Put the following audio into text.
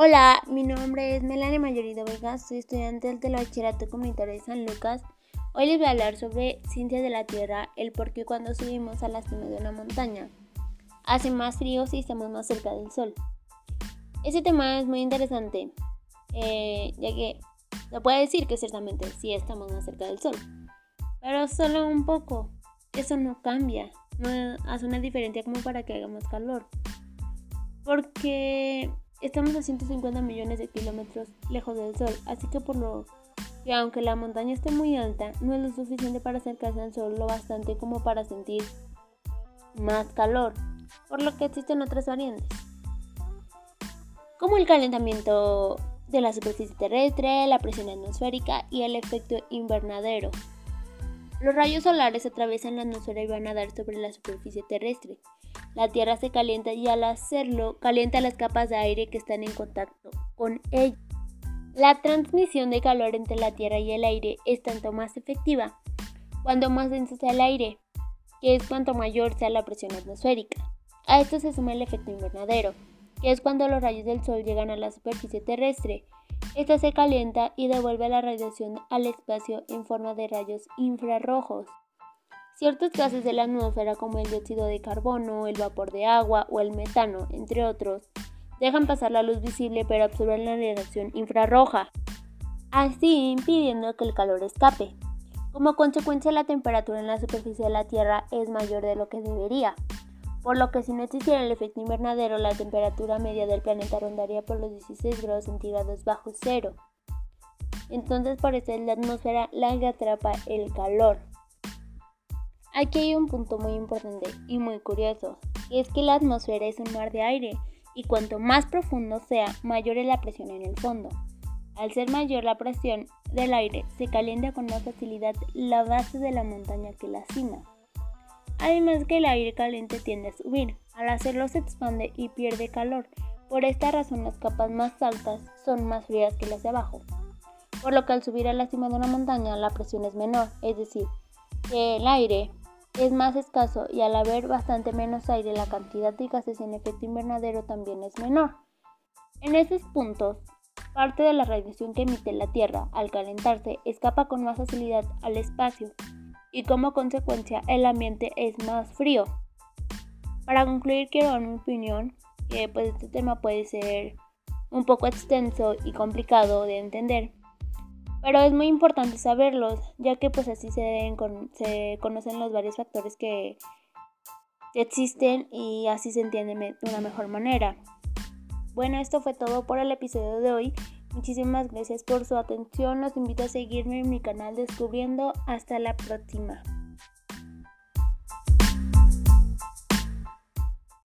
Hola, mi nombre es Melania Mayorido Vega, soy estudiante del Bachillerato Comunitario de San Lucas. Hoy les voy a hablar sobre ciencia de la Tierra, el por qué cuando subimos a la cima de una montaña hace más frío si estamos más cerca del Sol. Este tema es muy interesante, eh, ya que se puede decir que ciertamente sí estamos más cerca del Sol, pero solo un poco. Eso no cambia, no hace una diferencia como para que hagamos calor. Porque Estamos a 150 millones de kilómetros lejos del Sol, así que por lo que aunque la montaña esté muy alta, no es lo suficiente para acercarse al Sol lo bastante como para sentir más calor, por lo que existen otras variantes, como el calentamiento de la superficie terrestre, la presión atmosférica y el efecto invernadero. Los rayos solares atraviesan la atmósfera y van a dar sobre la superficie terrestre, la Tierra se calienta y al hacerlo calienta las capas de aire que están en contacto con ella. La transmisión de calor entre la Tierra y el aire es tanto más efectiva cuanto más denso sea el aire, que es cuanto mayor sea la presión atmosférica. A esto se suma el efecto invernadero, que es cuando los rayos del Sol llegan a la superficie terrestre. Esta se calienta y devuelve la radiación al espacio en forma de rayos infrarrojos. Ciertos gases de la atmósfera como el dióxido de carbono, el vapor de agua o el metano, entre otros, dejan pasar la luz visible pero absorben la radiación infrarroja, así impidiendo que el calor escape. Como consecuencia, la temperatura en la superficie de la Tierra es mayor de lo que debería, por lo que si no existiera el efecto invernadero, la temperatura media del planeta rondaría por los 16 grados centígrados bajo cero. Entonces, por eso es la atmósfera la que atrapa el calor. Aquí hay un punto muy importante y muy curioso, y es que la atmósfera es un mar de aire y cuanto más profundo sea, mayor es la presión en el fondo. Al ser mayor la presión del aire, se calienta con más facilidad la base de la montaña que la cima. Además que el aire caliente tiende a subir, al hacerlo se expande y pierde calor. Por esta razón las capas más altas son más frías que las de abajo. Por lo que al subir a la cima de una montaña la presión es menor, es decir, que el aire es más escaso y al haber bastante menos aire la cantidad de gases en efecto invernadero también es menor. En esos puntos, parte de la radiación que emite la Tierra al calentarse escapa con más facilidad al espacio y como consecuencia el ambiente es más frío. Para concluir quiero dar mi opinión que pues este tema puede ser un poco extenso y complicado de entender, pero es muy importante saberlos, ya que pues así se, conocen los varios factores que existen y así se entienden de una mejor manera. Bueno, esto fue todo por el episodio de hoy. Muchísimas gracias por su atención. Los invito a seguirme en mi canal Descubriendo. Hasta la próxima.